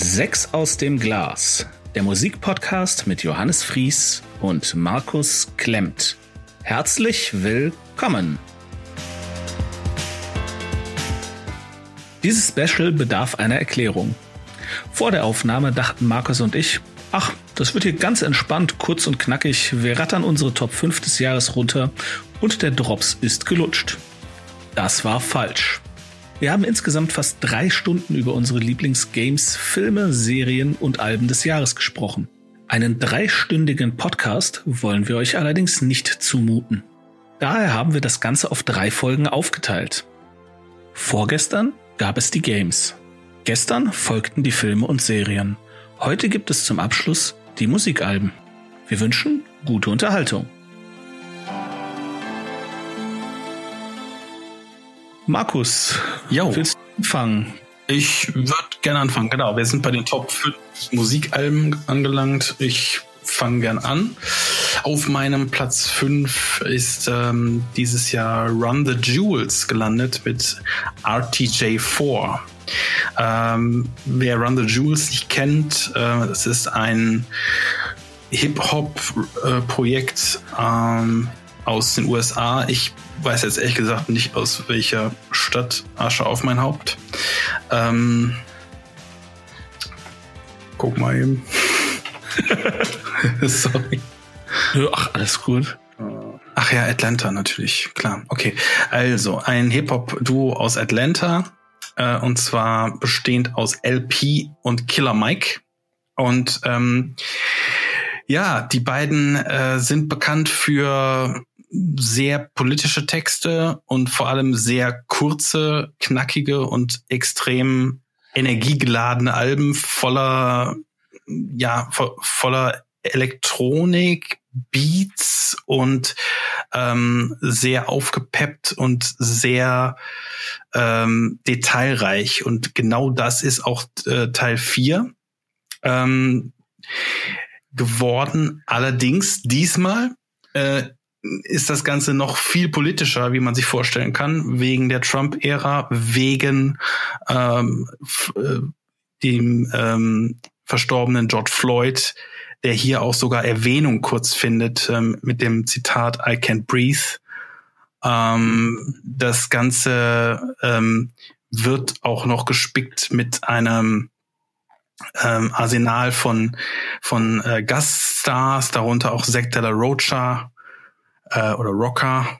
Sechs aus dem Glas, der Musikpodcast mit Johannes Fries und Markus Klemmt. Herzlich willkommen! Dieses Special bedarf einer Erklärung. Vor der Aufnahme dachten Markus und ich, ach, das wird hier ganz entspannt, kurz und knackig, wir rattern unsere Top 5 des Jahres runter und der Drops ist gelutscht. Das war falsch. Wir haben insgesamt fast drei Stunden über unsere Lieblingsgames, Filme, Serien und Alben des Jahres gesprochen. Einen dreistündigen Podcast wollen wir euch allerdings nicht zumuten. Daher haben wir das Ganze auf drei Folgen aufgeteilt. Vorgestern gab es die Games. Gestern folgten die Filme und Serien. Heute gibt es zum Abschluss die Musikalben. Wir wünschen gute Unterhaltung. Markus, Jo. willst du anfangen? Ich würde gerne anfangen, genau. Wir sind bei den Top 5 Musikalben angelangt. Ich fange gern an. Auf meinem Platz 5 ist ähm, dieses Jahr Run the Jewels gelandet mit RTJ4. Ähm, wer Run the Jewels nicht kennt, äh, es ist ein Hip-Hop-Projekt ähm, aus den USA. Ich weiß jetzt ehrlich gesagt nicht, aus welcher Stadt Asche auf mein Haupt. Ähm, guck mal eben. Sorry. Ach, alles gut. Ach ja, Atlanta natürlich, klar. Okay, also ein Hip-Hop-Duo aus Atlanta äh, und zwar bestehend aus LP und Killer Mike. Und ähm, ja, die beiden äh, sind bekannt für sehr politische Texte und vor allem sehr kurze, knackige und extrem energiegeladene Alben voller, ja, vo voller Elektronik, Beats und ähm, sehr aufgepeppt und sehr ähm, detailreich. Und genau das ist auch äh, Teil 4 ähm, geworden. Allerdings diesmal äh, ist das Ganze noch viel politischer, wie man sich vorstellen kann, wegen der Trump-Ära, wegen ähm, äh, dem ähm, verstorbenen George Floyd, der hier auch sogar Erwähnung kurz findet ähm, mit dem Zitat I can't breathe. Ähm, das Ganze ähm, wird auch noch gespickt mit einem ähm, Arsenal von von äh, Gaststars, darunter auch Zack de la Rocha äh, oder Rocker,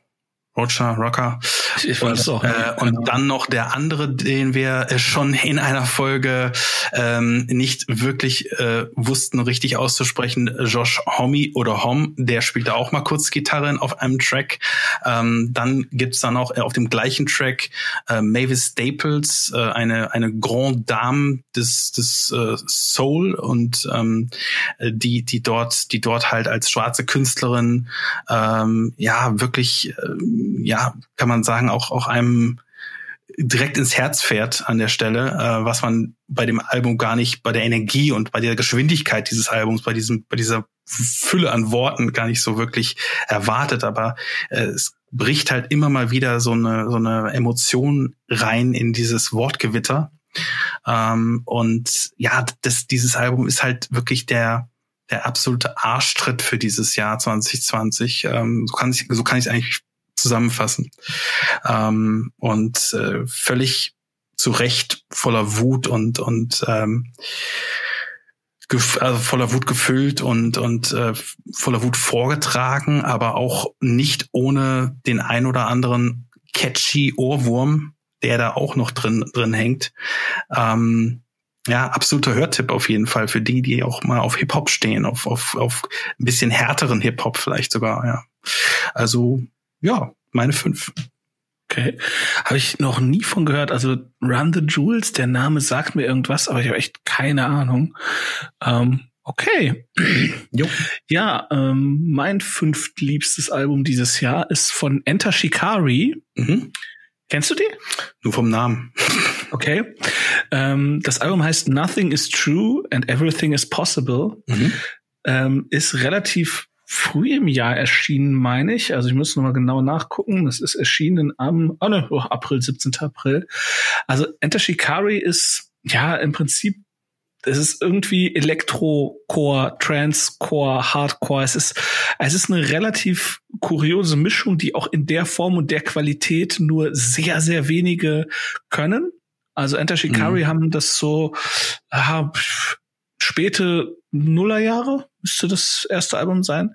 Rocha, Rocker. Ich, weiß es auch. Äh, und dann noch der andere, den wir äh, schon in einer Folge ähm, nicht wirklich äh, wussten, richtig auszusprechen, Josh Homme oder Hom, der spielte auch mal kurz Gitarre auf einem Track. Ähm, dann gibt's dann auch äh, auf dem gleichen Track äh, Mavis Staples, äh, eine, eine Grand Dame des, des äh, Soul und ähm, äh, die, die dort, die dort halt als schwarze Künstlerin ähm, ja wirklich, ähm, ja, kann man sagen, auch, auch einem direkt ins Herz fährt an der Stelle, äh, was man bei dem Album gar nicht, bei der Energie und bei der Geschwindigkeit dieses Albums, bei diesem, bei dieser Fülle an Worten gar nicht so wirklich erwartet, aber äh, es bricht halt immer mal wieder so eine, so eine Emotion rein in dieses Wortgewitter. Ähm, und ja, das, dieses Album ist halt wirklich der, der absolute Arschtritt für dieses Jahr 2020. Ähm, so kann ich, so kann ich eigentlich zusammenfassen. Ähm, und äh, völlig zu Recht voller Wut und und ähm, also voller Wut gefüllt und und äh, voller Wut vorgetragen, aber auch nicht ohne den ein oder anderen catchy Ohrwurm, der da auch noch drin drin hängt. Ähm, ja, absoluter Hörtipp auf jeden Fall für die, die auch mal auf Hip Hop stehen, auf auf auf ein bisschen härteren Hip Hop vielleicht sogar. Ja, also ja, meine fünf. Okay. Habe ich noch nie von gehört. Also Run the Jewels, der Name sagt mir irgendwas, aber ich habe echt keine Ahnung. Ähm, okay. Jo. Ja, ähm, mein fünftliebstes Album dieses Jahr ist von Enter Shikari. Mhm. Kennst du die? Nur vom Namen. Okay. Ähm, das Album heißt Nothing is True and Everything is Possible. Mhm. Ähm, ist relativ früh im Jahr erschienen, meine ich. Also ich muss noch mal genau nachgucken. Das ist erschienen am oh ne, oh, April, 17. April. Also Enter Shikari ist ja im Prinzip es ist irgendwie Elektro-Core, Trance-Core, Hardcore. Es ist, es ist eine relativ kuriose Mischung, die auch in der Form und der Qualität nur sehr, sehr wenige können. Also Enter Shikari mhm. haben das so äh, späte Nullerjahre, müsste das erste Album sein.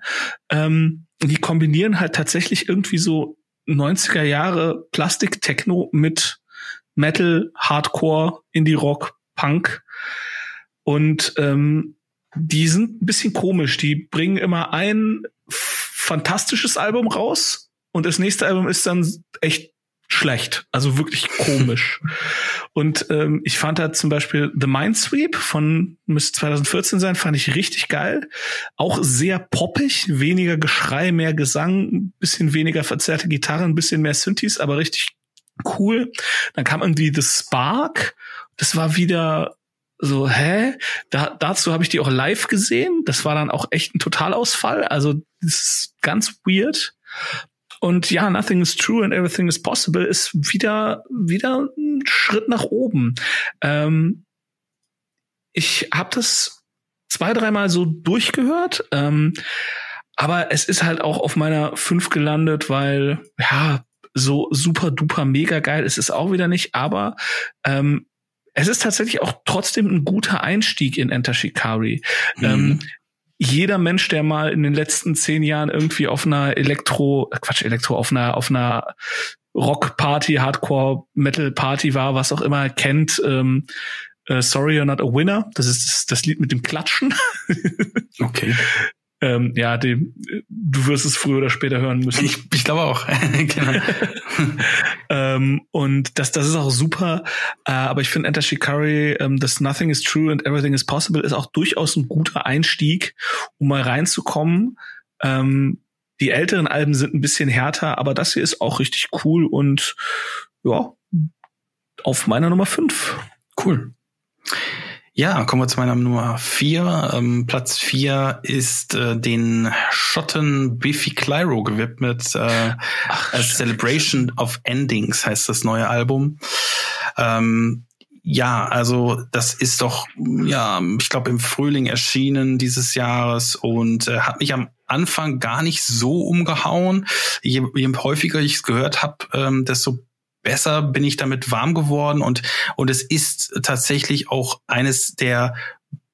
Ähm, die kombinieren halt tatsächlich irgendwie so 90er Jahre Plastik-Techno mit Metal, Hardcore, Indie-Rock, Punk. Und ähm, die sind ein bisschen komisch. Die bringen immer ein fantastisches Album raus und das nächste Album ist dann echt schlecht, also wirklich komisch. und ähm, ich fand da zum Beispiel The Minesweep von müsste 2014 sein, fand ich richtig geil. Auch sehr poppig, weniger Geschrei, mehr Gesang, bisschen weniger verzerrte Gitarren, ein bisschen mehr Synthes, aber richtig cool. Dann kam irgendwie The Spark. Das war wieder so, hä? Da, dazu habe ich die auch live gesehen. Das war dann auch echt ein Totalausfall. Also das ist ganz weird. Und ja, Nothing is True and Everything is Possible ist wieder, wieder ein Schritt nach oben. Ähm, ich habe das zwei, dreimal so durchgehört. Ähm, aber es ist halt auch auf meiner 5 gelandet, weil, ja, so super duper mega geil ist es auch wieder nicht, aber ähm, es ist tatsächlich auch trotzdem ein guter Einstieg in Enter Shikari. Mhm. Ähm, jeder Mensch, der mal in den letzten zehn Jahren irgendwie auf einer Elektro, äh, Quatsch, Elektro, auf einer, auf einer Rock-Party, Hardcore-Metal-Party war, was auch immer, kennt, ähm, uh, Sorry You're Not a Winner. Das ist das, das Lied mit dem Klatschen. okay. Ähm, ja, dem, du wirst es früher oder später hören müssen. Ich, ich glaube auch. genau. ähm, und das, das ist auch super. Äh, aber ich finde Enter Shikari, ähm, das Nothing is True and Everything is Possible ist auch durchaus ein guter Einstieg, um mal reinzukommen. Ähm, die älteren Alben sind ein bisschen härter, aber das hier ist auch richtig cool und ja, auf meiner Nummer 5. Cool. Ja, kommen wir zu meiner Nummer vier. Ähm, Platz vier ist äh, den Schotten Biffy Clyro gewidmet. Äh, Ach, Celebration of Endings heißt das neue Album. Ähm, ja, also das ist doch, ja, ich glaube im Frühling erschienen dieses Jahres und äh, hat mich am Anfang gar nicht so umgehauen. Je, je häufiger ich es gehört habe, ähm, desto besser bin ich damit warm geworden und, und es ist tatsächlich auch eines der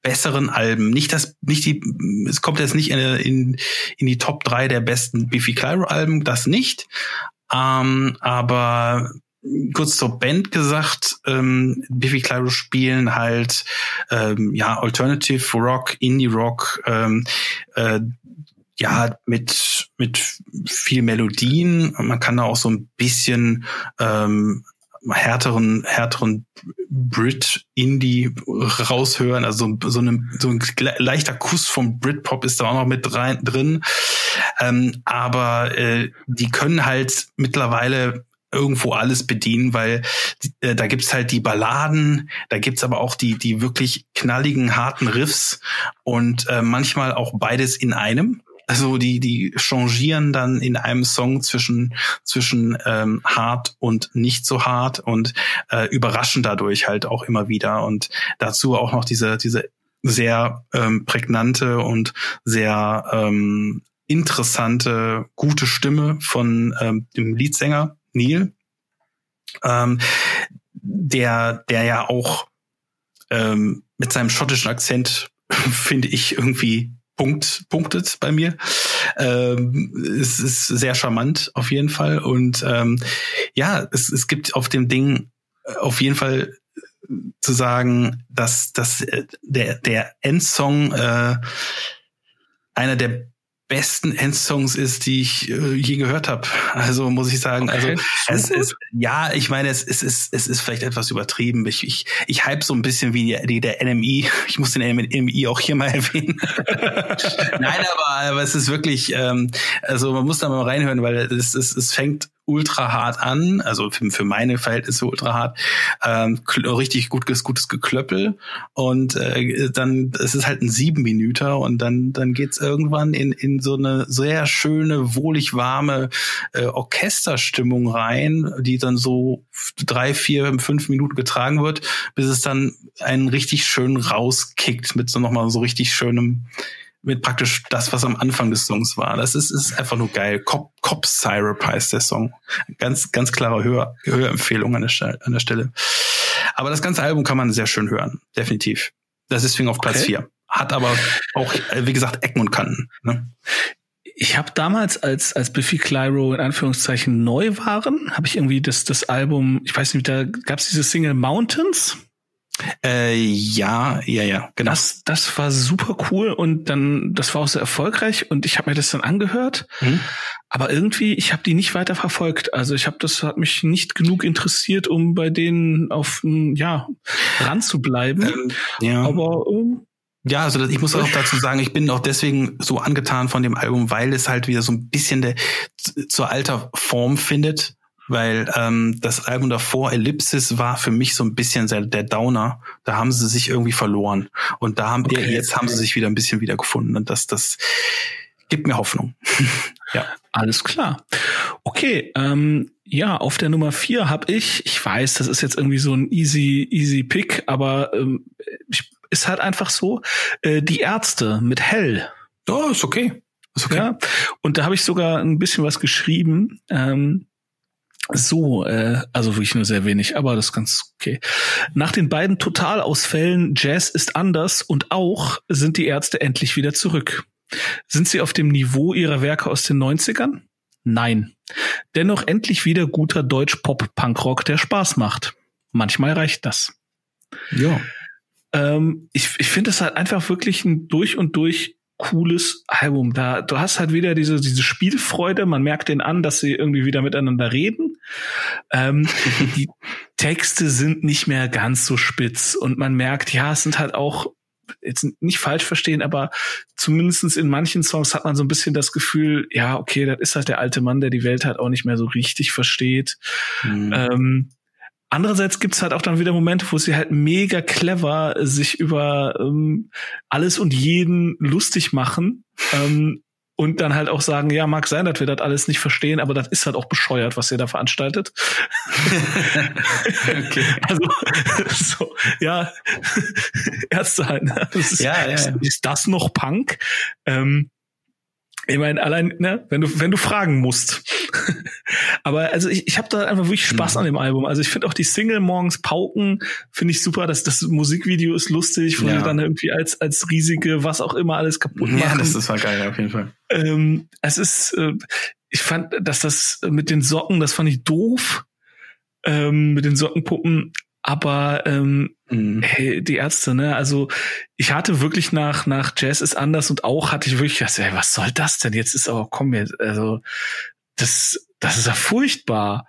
besseren Alben. Nicht das, nicht die, es kommt jetzt nicht in, in, in die Top drei der besten Biffy Clyro Alben, das nicht. Ähm, aber kurz zur Band gesagt, ähm, Biffy Clyro spielen halt ähm, ja Alternative Rock, Indie Rock, ähm, äh, ja, mit, mit viel Melodien. Man kann da auch so ein bisschen ähm, härteren, härteren Brit Indie raushören. Also so, eine, so ein leichter Kuss vom Britpop ist da auch noch mit rein, drin. Ähm, aber äh, die können halt mittlerweile irgendwo alles bedienen, weil äh, da gibt's halt die Balladen, da gibt's aber auch die die wirklich knalligen harten Riffs und äh, manchmal auch beides in einem. Also die, die changieren dann in einem Song zwischen, zwischen ähm, hart und nicht so hart und äh, überraschen dadurch halt auch immer wieder. Und dazu auch noch diese, diese sehr ähm, prägnante und sehr ähm, interessante, gute Stimme von ähm, dem Leadsänger Neil, ähm, der, der ja auch ähm, mit seinem schottischen Akzent, finde ich, irgendwie Punkt, punktet bei mir. Ähm, es ist sehr charmant auf jeden Fall. Und ähm, ja, es, es gibt auf dem Ding äh, auf jeden Fall zu sagen, dass, dass äh, der, der Endsong äh, einer der besten Endsongs ist, die ich äh, je gehört habe. Also muss ich sagen, okay. also es ist ja, ich meine, es, es ist es ist vielleicht etwas übertrieben. Ich ich, ich hype so ein bisschen wie die, der NMI. Ich muss den NMI auch hier mal erwähnen. Nein, aber aber es ist wirklich, ähm, also man muss da mal reinhören, weil es es, es fängt ultra hart an, also für, für meine Verhältnisse ultra hart, ähm, richtig gutes, gutes Geklöppel. Und äh, dann es ist halt ein sieben Minüter und dann dann geht's irgendwann in in so eine sehr schöne, wohlig warme äh, Orchesterstimmung rein, die dann so drei, vier, fünf Minuten getragen wird, bis es dann einen richtig schön rauskickt mit so nochmal so richtig schönem mit praktisch das, was am Anfang des Songs war. Das ist, ist einfach nur geil. Cop, Cop Syrup heißt der Song. Ganz, ganz klare Hör, Hörempfehlung an der, Stelle, an der Stelle. Aber das ganze Album kann man sehr schön hören. Definitiv. Das ist deswegen auf Platz okay. Hat aber auch, wie gesagt, Ecken und Kanten. Ne? Ich habe damals, als als Biffy Clyro in Anführungszeichen neu waren, habe ich irgendwie das das Album, ich weiß nicht, da gab es diese Single Mountains. Äh, ja, ja, ja, genau. Das, das war super cool und dann, das war auch sehr erfolgreich und ich habe mir das dann angehört. Mhm. Aber irgendwie, ich habe die nicht weiter verfolgt. Also ich habe das hat mich nicht genug interessiert, um bei denen auf ja ran zu bleiben. Ähm, ja. Aber ähm, ja, also ich muss auch dazu sagen, ich bin auch deswegen so angetan von dem Album, weil es halt wieder so ein bisschen der, zur alter Form findet weil ähm, das Album davor, Ellipsis, war für mich so ein bisschen der, der Downer. Da haben sie sich irgendwie verloren. Und da haben okay. die, jetzt haben sie sich wieder ein bisschen wiedergefunden. Und das, das gibt mir Hoffnung. ja. Alles klar. Okay, ähm, ja, auf der Nummer vier habe ich, ich weiß, das ist jetzt irgendwie so ein easy, easy Pick, aber ähm, ist halt einfach so, äh, die Ärzte mit Hell. Oh, ist okay. Ist okay. Ja, und da habe ich sogar ein bisschen was geschrieben. Ähm, so, äh, also wirklich nur sehr wenig, aber das ist ganz okay. Nach den beiden Totalausfällen Jazz ist anders und auch sind die Ärzte endlich wieder zurück. Sind sie auf dem Niveau ihrer Werke aus den 90ern? Nein. Dennoch endlich wieder guter Deutsch-Pop-Punkrock, der Spaß macht. Manchmal reicht das. Ja. Ähm, ich ich finde es halt einfach wirklich ein durch und durch cooles Album. Da, du hast halt wieder diese, diese Spielfreude. Man merkt den an, dass sie irgendwie wieder miteinander reden. Ähm, die Texte sind nicht mehr ganz so spitz und man merkt, ja, es sind halt auch jetzt nicht falsch verstehen, aber zumindestens in manchen Songs hat man so ein bisschen das Gefühl, ja, okay, das ist halt der alte Mann, der die Welt halt auch nicht mehr so richtig versteht. Mhm. Ähm, Andererseits gibt's halt auch dann wieder Momente, wo sie halt mega clever sich über ähm, alles und jeden lustig machen. Ähm, und dann halt auch sagen, ja, mag sein, dass wir das alles nicht verstehen, aber das ist halt auch bescheuert, was ihr da veranstaltet. okay. Also, so, ja, Ärzte halt. Ne? Ist, ja, ja, ja. Ist das noch Punk? Ähm, ich meine, allein, ne, wenn du, wenn du fragen musst. Aber also ich, ich habe da einfach wirklich Spaß mhm. an dem Album. Also ich finde auch die Single morgens Pauken, finde ich super. Das, das Musikvideo ist lustig, wo ja. dann irgendwie als, als riesige, was auch immer alles kaputt machen. Ja, das, das war geil, auf jeden Fall. Ähm, es ist, äh, ich fand, dass das mit den Socken, das fand ich doof. Ähm, mit den Sockenpuppen, aber ähm, mhm. hey, die Ärzte, ne? Also ich hatte wirklich nach nach Jazz ist anders und auch hatte ich wirklich gedacht, ey, was soll das denn? Jetzt ist aber komm jetzt, also das das ist ja furchtbar.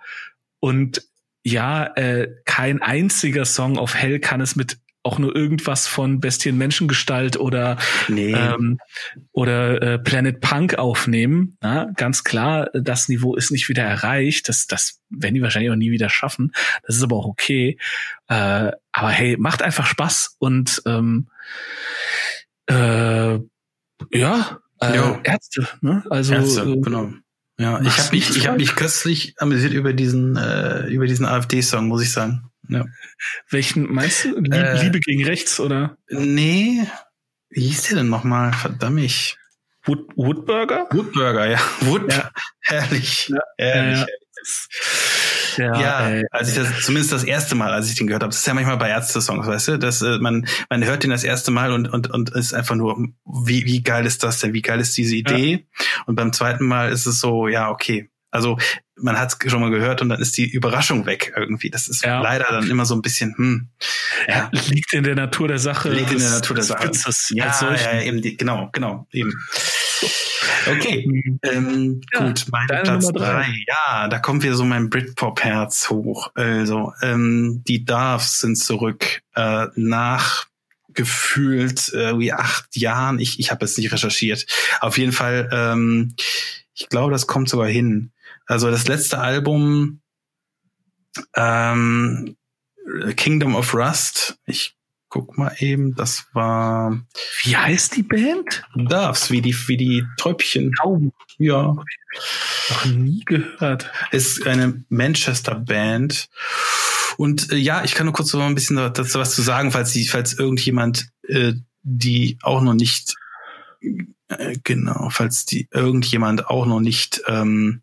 Und ja, äh, kein einziger Song auf Hell kann es mit auch nur irgendwas von Bestien Menschengestalt oder nee. ähm, oder äh, Planet Punk aufnehmen. Na, ganz klar, das Niveau ist nicht wieder erreicht. Das, das werden die wahrscheinlich auch nie wieder schaffen. Das ist aber auch okay. Äh, aber hey, macht einfach Spaß und ähm, äh, ja, äh, Ärzte. Ne? Also Ärzte, äh, genau. Ja, ich habe mich, ich habe mich köstlich amüsiert über diesen äh, über diesen AfD-Song, muss ich sagen. Ja. Welchen meinst du? Liebe, äh, Liebe gegen rechts, oder? Nee. Wie hieß der denn nochmal? Verdammt. Wood, Woodburger? Woodburger, ja. Wood. Ja. Herrlich. Ja. Herrlich. Ja. Ja, ja ey, als ich das zumindest das erste Mal, als ich den gehört habe, das ist ja manchmal bei Ärzte-Songs, weißt du, dass äh, man man hört den das erste Mal und und und ist einfach nur, wie wie geil ist das denn, wie geil ist diese Idee? Ja. Und beim zweiten Mal ist es so, ja okay, also man hat es schon mal gehört und dann ist die Überraschung weg irgendwie. Das ist ja. leider dann immer so ein bisschen, hm, ja. Liegt in der Natur der Sache. Liegt in der Natur der Sache. Ja, ja, eben die, genau, genau, eben. Okay, ähm, ja, gut, mein Platz drei. Ja, da kommt wieder so mein Britpop-Herz hoch. Also, ähm, die Darfs sind zurück äh, nach gefühlt äh, wie acht Jahren. Ich, ich habe es nicht recherchiert. Auf jeden Fall, ähm, ich glaube, das kommt sogar hin Also das letzte Album ähm, Kingdom of Rust. Ich guck mal eben, das war. Wie heißt die Band? Doves, wie die, wie die Täubchen. Tauben. Ja. Noch nie gehört. Ist eine Manchester-Band. Und äh, ja, ich kann nur kurz so ein bisschen dazu was zu sagen, falls, die, falls irgendjemand äh, die auch noch nicht genau, falls die irgendjemand auch noch nicht ähm,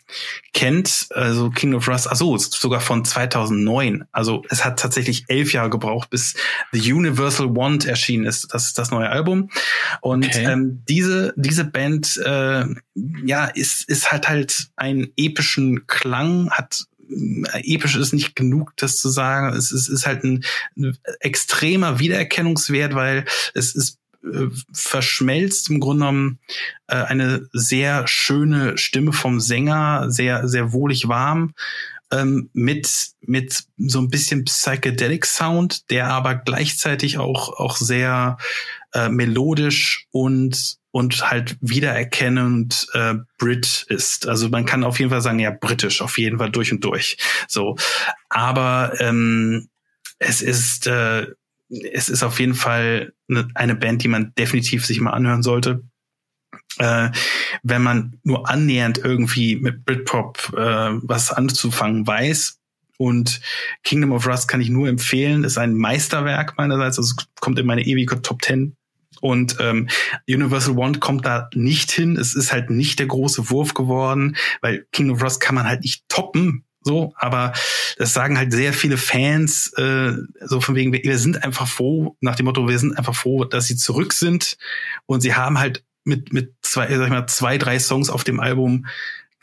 kennt, also King of Rust, also sogar von 2009. Also es hat tatsächlich elf Jahre gebraucht, bis The Universal Want erschienen ist. Das ist das neue Album. Und okay. ähm, diese diese Band, äh, ja, ist ist halt halt einen epischen Klang, hat äh, episch ist nicht genug, das zu sagen. Es ist, ist halt ein, ein extremer Wiedererkennungswert, weil es ist verschmelzt im Grunde genommen äh, eine sehr schöne Stimme vom Sänger, sehr, sehr wohlig warm, ähm, mit, mit so ein bisschen Psychedelic Sound, der aber gleichzeitig auch, auch sehr äh, melodisch und und halt wiedererkennend äh, Brit ist. Also man kann auf jeden Fall sagen, ja, britisch, auf jeden Fall durch und durch. So, aber ähm, es ist äh, es ist auf jeden Fall eine, eine Band, die man definitiv sich mal anhören sollte. Äh, wenn man nur annähernd irgendwie mit Britpop äh, was anzufangen weiß. Und Kingdom of Rust kann ich nur empfehlen, ist ein Meisterwerk meinerseits, also kommt in meine ewige Top 10 und ähm, Universal One kommt da nicht hin. Es ist halt nicht der große Wurf geworden, weil Kingdom of Rust kann man halt nicht toppen so, aber das sagen halt sehr viele Fans, äh, so von wegen, wir, wir sind einfach froh, nach dem Motto, wir sind einfach froh, dass sie zurück sind. Und sie haben halt mit, mit zwei, sag ich mal, zwei, drei Songs auf dem Album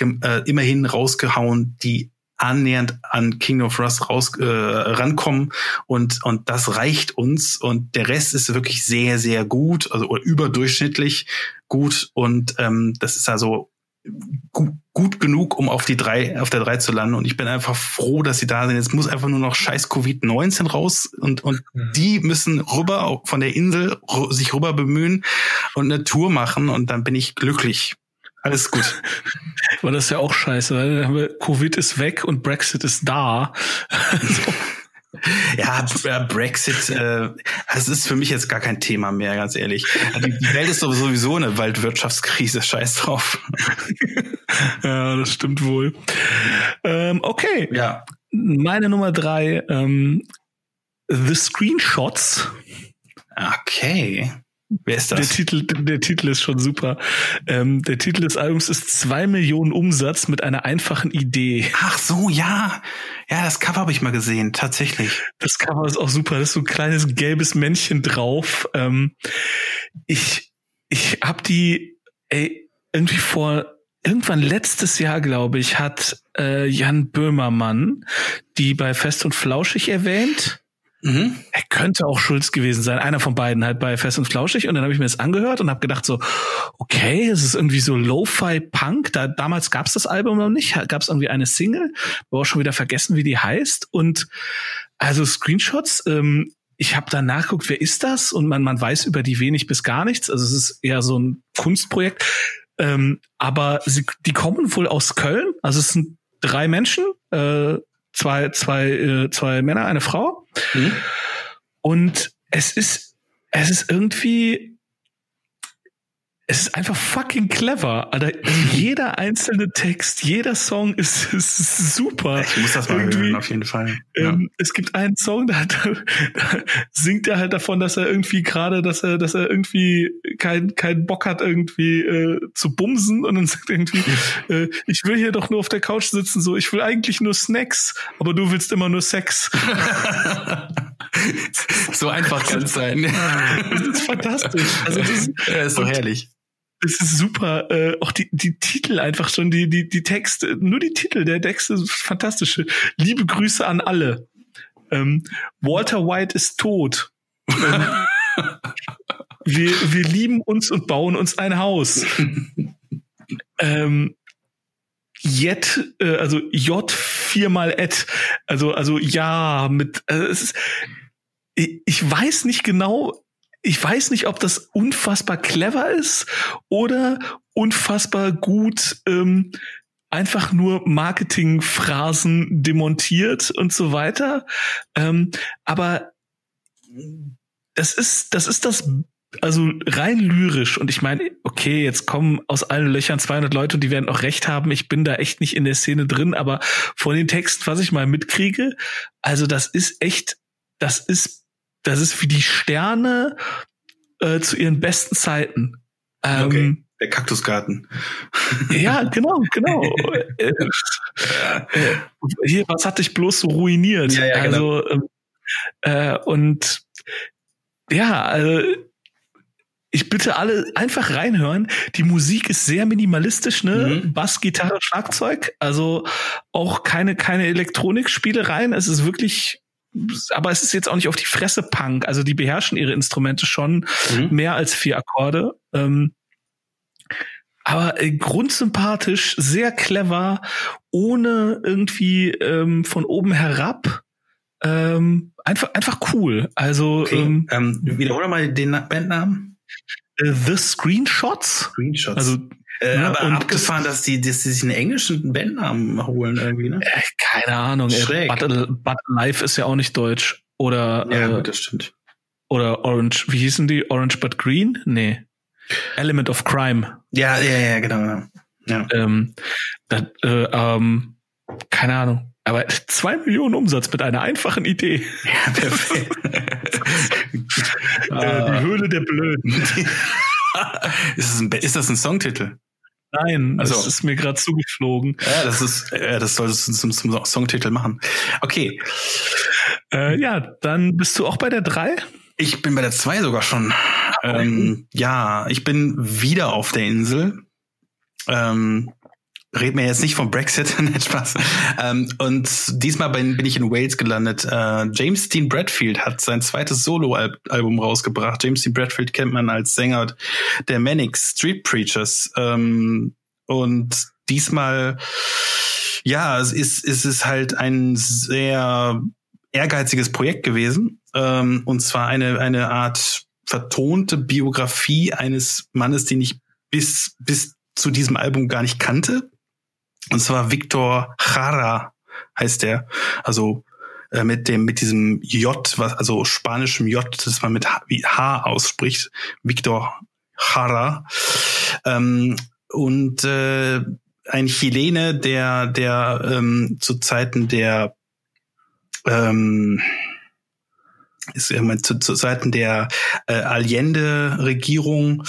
äh, immerhin rausgehauen, die annähernd an King of Rust raus äh, rankommen. Und und das reicht uns. Und der Rest ist wirklich sehr sehr gut also oder überdurchschnittlich gut. Und ähm, das ist also gut, genug, um auf die drei, auf der drei zu landen. Und ich bin einfach froh, dass sie da sind. Jetzt muss einfach nur noch scheiß Covid-19 raus und, und mhm. die müssen rüber von der Insel sich rüber bemühen und eine Tour machen und dann bin ich glücklich. Alles gut. Aber das ist ja auch scheiße, weil Covid ist weg und Brexit ist da. so. Ja, Brexit, äh, das ist für mich jetzt gar kein Thema mehr, ganz ehrlich. Die, die Welt ist sowieso eine Weltwirtschaftskrise, scheiß drauf. ja, das stimmt wohl. Ähm, okay. Ja. Meine Nummer drei, ähm, The Screenshots. Okay. Wer ist das? Der Titel, der Titel ist schon super. Ähm, der Titel des Albums ist zwei Millionen Umsatz mit einer einfachen Idee. Ach so, ja. Ja, das Cover habe ich mal gesehen, tatsächlich. Das Cover ist auch super. Das ist so ein kleines gelbes Männchen drauf. Ähm, ich, ich habe die, ey, irgendwie vor irgendwann letztes Jahr, glaube ich, hat äh, Jan Böhmermann die bei Fest und Flauschig erwähnt. Mhm. Er könnte auch Schulz gewesen sein, einer von beiden halt bei Fest und Flauschig. Und dann habe ich mir das angehört und habe gedacht so, okay, es ist irgendwie so Lo-Fi-Punk. Da, damals gab es das Album noch nicht, gab es irgendwie eine Single, aber auch schon wieder vergessen, wie die heißt. Und also Screenshots, ähm, ich habe da nachguckt, wer ist das? Und man, man weiß über die wenig bis gar nichts. Also es ist eher so ein Kunstprojekt. Ähm, aber sie, die kommen wohl aus Köln. Also es sind drei Menschen, äh, zwei, zwei, äh, zwei Männer, eine Frau. Mhm. Und es ist, es ist irgendwie, es ist einfach fucking clever. Also jeder einzelne Text, jeder Song ist, ist super. Ich muss das mal Irgendwie, hören, auf jeden Fall. Ja. Ähm, es gibt einen Song, da, da, da, singt er halt davon, dass er irgendwie gerade, dass er, dass er irgendwie keinen keinen Bock hat, irgendwie äh, zu bumsen und dann sagt irgendwie, äh, ich will hier doch nur auf der Couch sitzen, so, ich will eigentlich nur Snacks, aber du willst immer nur Sex. so einfach kann es sein. Das ist fantastisch. Also das, ja, ist so herrlich. Es ist super. Äh, auch die, die Titel einfach schon, die, die, die Texte, nur die Titel der Texte ist fantastisch. Liebe Grüße an alle. Ähm, Walter White ist tot. Ähm, wir, wir lieben uns und bauen uns ein Haus. ähm, Jet, äh, also J viermal et, also also ja mit, äh, es ist, ich, ich weiß nicht genau, ich weiß nicht, ob das unfassbar clever ist oder unfassbar gut ähm, einfach nur Marketingphrasen demontiert und so weiter. Ähm, aber das ist, das ist das also rein lyrisch und ich meine, okay, jetzt kommen aus allen Löchern 200 Leute und die werden auch recht haben. Ich bin da echt nicht in der Szene drin, aber von den Texten, was ich mal mitkriege, also das ist echt, das ist, das ist wie die Sterne äh, zu ihren besten Zeiten. Ähm, okay. Der Kaktusgarten. Ja, genau, genau. äh, äh, hier, was hat dich bloß so ruiniert? Ja, ja, genau. Also, ähm, äh, und ja, also ich bitte alle einfach reinhören. Die Musik ist sehr minimalistisch, ne? Mhm. Bass, Gitarre, Schlagzeug. Also auch keine, keine Elektronikspielereien. Es ist wirklich, aber es ist jetzt auch nicht auf die Fresse Punk. Also die beherrschen ihre Instrumente schon mhm. mehr als vier Akkorde. Ähm, aber äh, grundsympathisch, sehr clever, ohne irgendwie ähm, von oben herab. Ähm, einfach, einfach cool. Also okay. ähm, ähm, wiederhole mal den Bandnamen. Äh, The Screenshots. Screenshots. Also äh, ne, aber und abgefahren, dass die, dass die sich einen englischen Bandnamen holen irgendwie, ne? Äh, keine Ahnung. Schräg. Battle, Battle Life ist ja auch nicht deutsch. Oder ja, äh, gut, das stimmt. Oder Orange, wie hießen die? Orange but Green? Nee. Element of Crime. Ja, ja, ja, genau. genau. Ja. Ähm, das, äh, ähm, keine Ahnung. Aber zwei Millionen Umsatz mit einer einfachen Idee. Ja, perfekt. äh, die Höhle der Blöden. ist, das ein, ist das ein Songtitel? Nein, also, das ist mir gerade zugeflogen. Ja, das ist, ja, das solltest du zum, zum Songtitel machen. Okay. Äh, ja, dann bist du auch bei der drei. Ich bin bei der zwei sogar schon. Ähm, ja, ich bin wieder auf der Insel. Ähm, reden wir jetzt nicht vom Brexit, nicht Spaß. Ähm, und diesmal bin, bin ich in Wales gelandet. Äh, James Dean Bradfield hat sein zweites Solo-Album rausgebracht. James Dean Bradfield kennt man als Sänger der Manic Street Preachers. Ähm, und diesmal, ja, es ist, ist es halt ein sehr ehrgeiziges Projekt gewesen. Ähm, und zwar eine, eine Art vertonte Biografie eines Mannes, den ich bis, bis zu diesem Album gar nicht kannte. Und zwar Victor Jara heißt der. Also äh, mit dem mit diesem J, was also spanischem J, das man mit H, wie H ausspricht. Victor Jara. Ähm, und äh, ein Chilene, der der ähm, zu Zeiten der ähm, ist immer zu, zu Seiten der äh, Allende-Regierung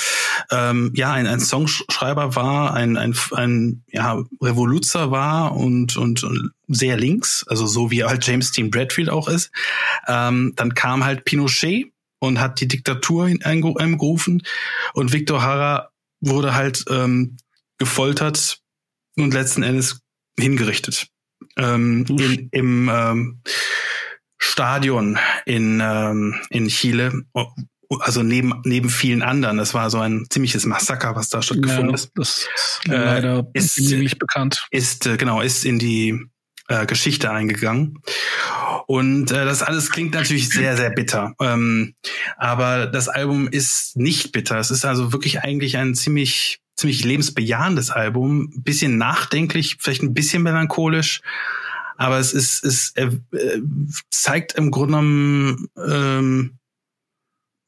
ähm, ja ein, ein Songschreiber war, ein, ein, ein ja, Revoluzer war und, und, und sehr links, also so wie halt James Dean Bradfield auch ist. Ähm, dann kam halt Pinochet und hat die Diktatur eingerufen und Victor Hara wurde halt ähm, gefoltert und letzten Endes hingerichtet. Ähm, in, Im ähm, Stadion in, ähm, in Chile, also neben, neben vielen anderen. Das war so ein ziemliches Massaker, was da stattgefunden ja, ist. Das ist leider äh, ist, ziemlich bekannt. Ist, äh, genau, ist in die äh, Geschichte eingegangen. Und äh, das alles klingt natürlich sehr, sehr bitter. Ähm, aber das Album ist nicht bitter. Es ist also wirklich eigentlich ein ziemlich, ziemlich lebensbejahendes Album. Ein bisschen nachdenklich, vielleicht ein bisschen melancholisch aber es ist, es äh, zeigt im Grunde genommen ähm,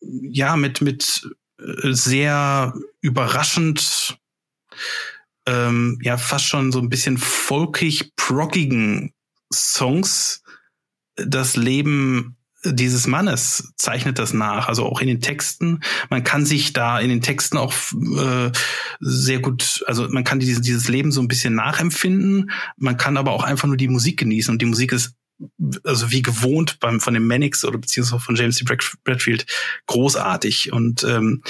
ja mit mit äh, sehr überraschend ähm, ja fast schon so ein bisschen folkig proggigen Songs das Leben dieses Mannes zeichnet das nach, also auch in den Texten. Man kann sich da in den Texten auch äh, sehr gut, also man kann dieses, dieses Leben so ein bisschen nachempfinden. Man kann aber auch einfach nur die Musik genießen und die Musik ist also wie gewohnt beim von dem Mannix oder beziehungsweise von James D. Bradfield großartig und ähm,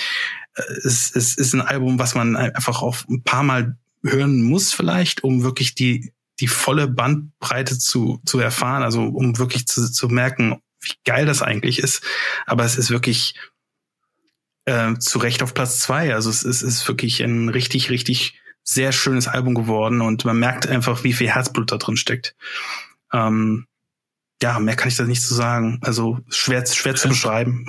es, es ist ein Album, was man einfach auch ein paar Mal hören muss vielleicht, um wirklich die die volle Bandbreite zu, zu erfahren, also um wirklich zu, zu merken, wie geil das eigentlich ist. Aber es ist wirklich äh, zu Recht auf Platz zwei. Also es ist, ist wirklich ein richtig, richtig sehr schönes Album geworden und man merkt einfach, wie viel Herzblut da drin steckt. Ähm, ja, mehr kann ich da nicht zu sagen. Also schwer, schwer zu beschreiben.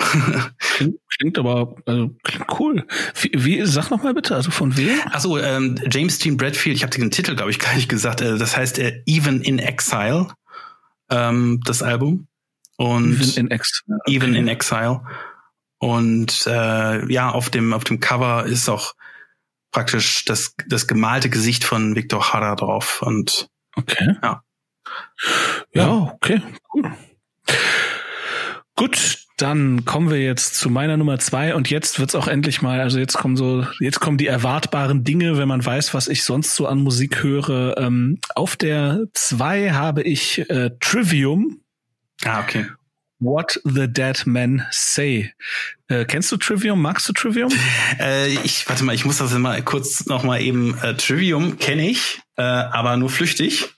klingt, klingt aber also klingt cool. Wie, wie sag noch mal bitte, also von wem? Achso, ähm, James Dean Bradfield, ich habe den Titel, glaube ich, gar nicht gesagt. Äh, das heißt äh, Even in Exile, ähm, das Album. Und Even in Exile. Okay. Even in Exile. Und äh, ja, auf dem, auf dem Cover ist auch praktisch das, das gemalte Gesicht von Victor Hara drauf. Und okay. Ja. Ja, okay, cool. Gut, dann kommen wir jetzt zu meiner Nummer zwei und jetzt wird's auch endlich mal, also jetzt kommen so, jetzt kommen die erwartbaren Dinge, wenn man weiß, was ich sonst so an Musik höre. Ähm, auf der zwei habe ich äh, Trivium. Ah, okay. What the Dead Men Say. Äh, kennst du Trivium? Magst du Trivium? Äh, ich warte mal, ich muss das mal kurz noch mal eben. Äh, Trivium kenne ich, äh, aber nur flüchtig.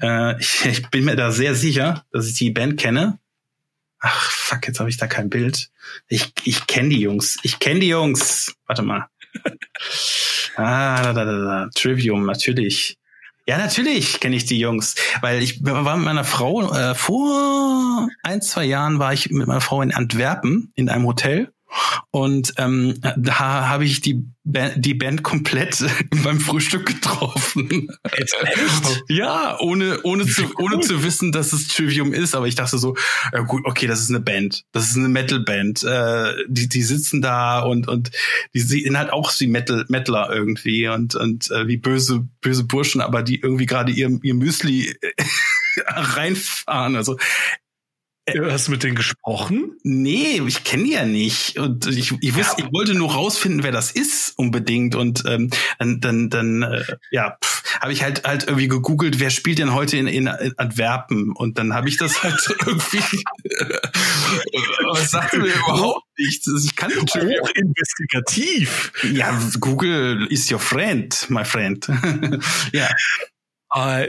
Äh, ich, ich bin mir da sehr sicher, dass ich die Band kenne. Ach, fuck, jetzt habe ich da kein Bild. Ich, ich kenne die Jungs. Ich kenne die Jungs. Warte mal. ah, da, da, da, da. Trivium, natürlich. Ja, natürlich kenne ich die Jungs, weil ich war mit meiner Frau äh, vor ein, zwei Jahren war ich mit meiner Frau in Antwerpen in einem Hotel und ähm, da habe ich die Band, die Band komplett beim Frühstück getroffen. Jetzt echt? Ja, ohne ohne zu ohne zu wissen, dass es Trivium ist, aber ich dachte so, ja gut, okay, das ist eine Band, das ist eine Metal-Band. Äh, die die sitzen da und und die sehen halt auch wie Metal Metaler irgendwie und und äh, wie böse böse Burschen, aber die irgendwie gerade ihr ihr Müsli reinfahren. Also Hast du mit denen gesprochen? Nee, ich kenne die ja nicht. Und ich, ich, wusste, ich wollte nur rausfinden, wer das ist, unbedingt. Und ähm, dann, dann, dann äh, ja, habe ich halt halt irgendwie gegoogelt, wer spielt denn heute in, in, in Antwerpen? Und dann habe ich das halt irgendwie. was sagt mir überhaupt nichts? Ich kann Hoch investigativ. Ja, Google is your friend, my friend. ja. Uh,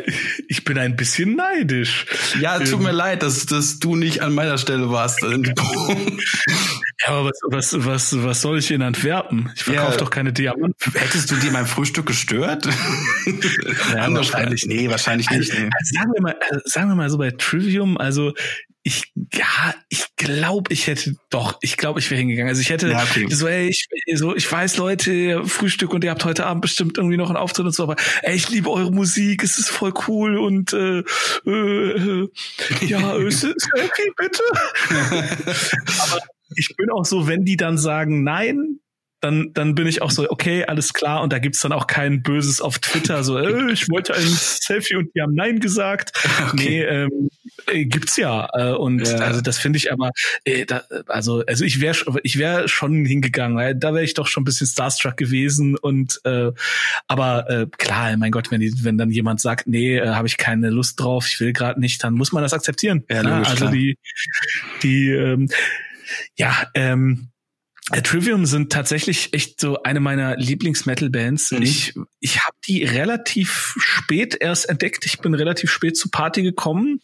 ich bin ein bisschen neidisch. Ja, tut ähm, mir leid, dass, dass du nicht an meiner Stelle warst. ja, aber was, was, was, was soll ich in Antwerpen? Ich verkaufe ja, doch keine Diamanten. Hättest du dir mein Frühstück gestört? ja, wahrscheinlich. Nee, wahrscheinlich nicht. Also, also sagen, wir mal, also sagen wir mal so bei Trivium, also ich, ja, ich glaube, ich hätte doch, ich glaube, ich wäre hingegangen. Also ich hätte ja, okay. so, ey, ich, so, ich weiß, Leute, Frühstück und ihr habt heute Abend bestimmt irgendwie noch einen Auftritt und so, aber ey, ich liebe eure Musik, es ist voll cool und äh, äh, ja, es ist okay, bitte. aber ich bin auch so, wenn die dann sagen nein, dann, dann bin ich auch so, okay, alles klar. Und da gibt's dann auch kein Böses auf Twitter, so, äh, ich wollte ein Selfie und die haben Nein gesagt. Okay. Nee, ähm, äh, gibt's ja. Äh, und ja. also das finde ich aber, äh, da, also, also ich wäre ich wär schon hingegangen, weil da wäre ich doch schon ein bisschen starstruck gewesen. Und äh, aber äh, klar, mein Gott, wenn die, wenn dann jemand sagt, nee, äh, habe ich keine Lust drauf, ich will gerade nicht, dann muss man das akzeptieren. Ja, logisch, also klar. die, die ähm, ja, ähm, äh, Trivium sind tatsächlich echt so eine meiner Lieblings-Metal-Bands. Mhm. Ich, ich habe die relativ spät erst entdeckt. Ich bin relativ spät zur Party gekommen.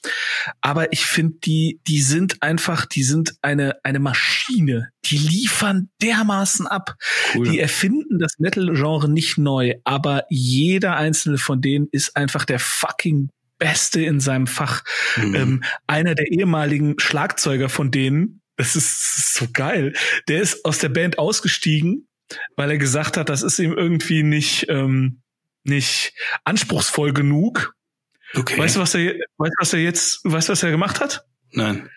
Aber ich finde, die, die sind einfach, die sind eine, eine Maschine. Die liefern dermaßen ab. Cool. Die erfinden das Metal-Genre nicht neu, aber jeder einzelne von denen ist einfach der fucking Beste in seinem Fach. Mhm. Ähm, einer der ehemaligen Schlagzeuger von denen, das ist so geil. Der ist aus der Band ausgestiegen, weil er gesagt hat, das ist ihm irgendwie nicht, ähm, nicht anspruchsvoll genug. Okay. Weißt du, was er, weißt was er jetzt, weißt du, was er gemacht hat? Nein.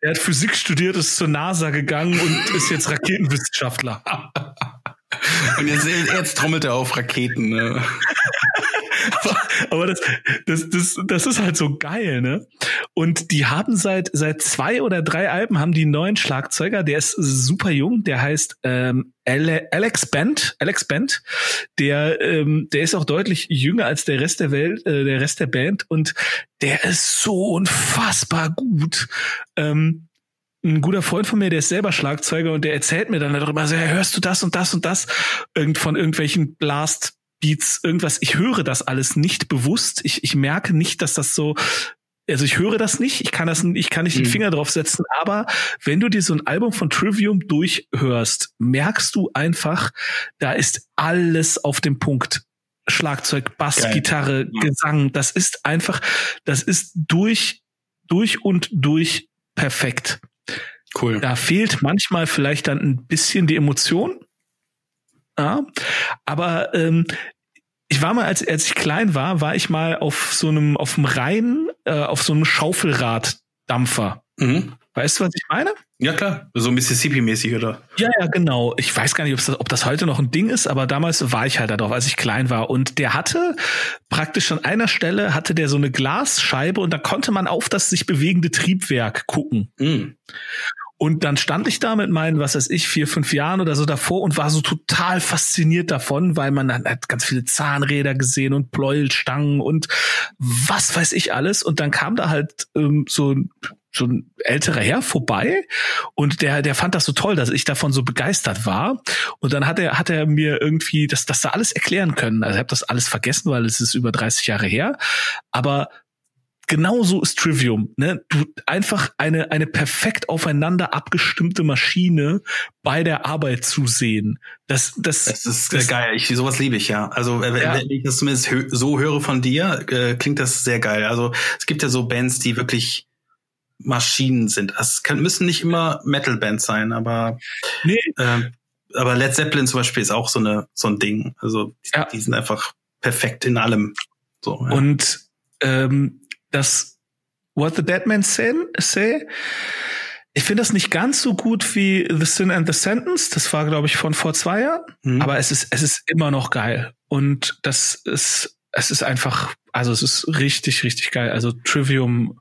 Er hat Physik studiert, ist zur NASA gegangen und ist jetzt Raketenwissenschaftler. und jetzt, jetzt trommelt er auf Raketen. Ne? aber das, das, das, das ist halt so geil, ne? Und die haben seit seit zwei oder drei Alben haben die neuen Schlagzeuger, der ist super jung, der heißt ähm, Alex Bent, Alex Bent, der ähm, der ist auch deutlich jünger als der Rest der Welt, äh, der Rest der Band. Und der ist so unfassbar gut. Ähm, ein guter Freund von mir, der ist selber Schlagzeuger und der erzählt mir dann darüber, so, ja, hörst du das und das und das? Irgend von irgendwelchen Blast Beats, irgendwas. Ich höre das alles nicht bewusst. Ich, ich merke nicht, dass das so also ich höre das nicht, ich kann das, ich kann nicht den mhm. Finger drauf setzen, aber wenn du dir so ein Album von Trivium durchhörst, merkst du einfach, da ist alles auf dem Punkt. Schlagzeug, Bass, Geil. Gitarre, ja. Gesang, das ist einfach, das ist durch, durch und durch perfekt. Cool. Da fehlt manchmal vielleicht dann ein bisschen die Emotion. Ja, aber ähm, ich war mal, als, als ich klein war, war ich mal auf so einem, auf dem Rhein, äh, auf so einem Schaufelraddampfer. Mhm. Weißt du, was ich meine? Ja, klar. So Mississippi-mäßig, oder? Ja, ja, genau. Ich weiß gar nicht, das, ob das heute noch ein Ding ist, aber damals war ich halt da drauf, als ich klein war. Und der hatte praktisch an einer Stelle hatte der so eine Glasscheibe und da konnte man auf das sich bewegende Triebwerk gucken. Mhm. Und dann stand ich da mit meinen, was weiß ich, vier, fünf Jahren oder so davor und war so total fasziniert davon, weil man dann hat ganz viele Zahnräder gesehen und Pleuelstangen und was weiß ich alles. Und dann kam da halt ähm, so so ein älterer Herr vorbei und der der fand das so toll, dass ich davon so begeistert war und dann hat er hat er mir irgendwie das das da alles erklären können. Also ich habe das alles vergessen, weil es ist über 30 Jahre her, aber genauso ist Trivium. Ne? Du einfach eine eine perfekt aufeinander abgestimmte Maschine bei der Arbeit zu sehen. Das das, das ist das, geil. Ich sowas liebe ich ja. Also wenn, ja. wenn ich das zumindest hö so höre von dir, äh, klingt das sehr geil. Also es gibt ja so Bands, die wirklich Maschinen sind. Es müssen nicht immer Metal-Bands sein, aber nee. äh, aber Led Zeppelin zum Beispiel ist auch so eine so ein Ding. Also die, ja. die sind einfach perfekt in allem. So, ja. Und ähm, das What the Dead Man Say, say ich finde das nicht ganz so gut wie The Sin and the Sentence. Das war, glaube ich, von vor zwei Jahren. Mhm. Aber es ist, es ist immer noch geil. Und das ist, es ist einfach, also es ist richtig, richtig geil. Also Trivium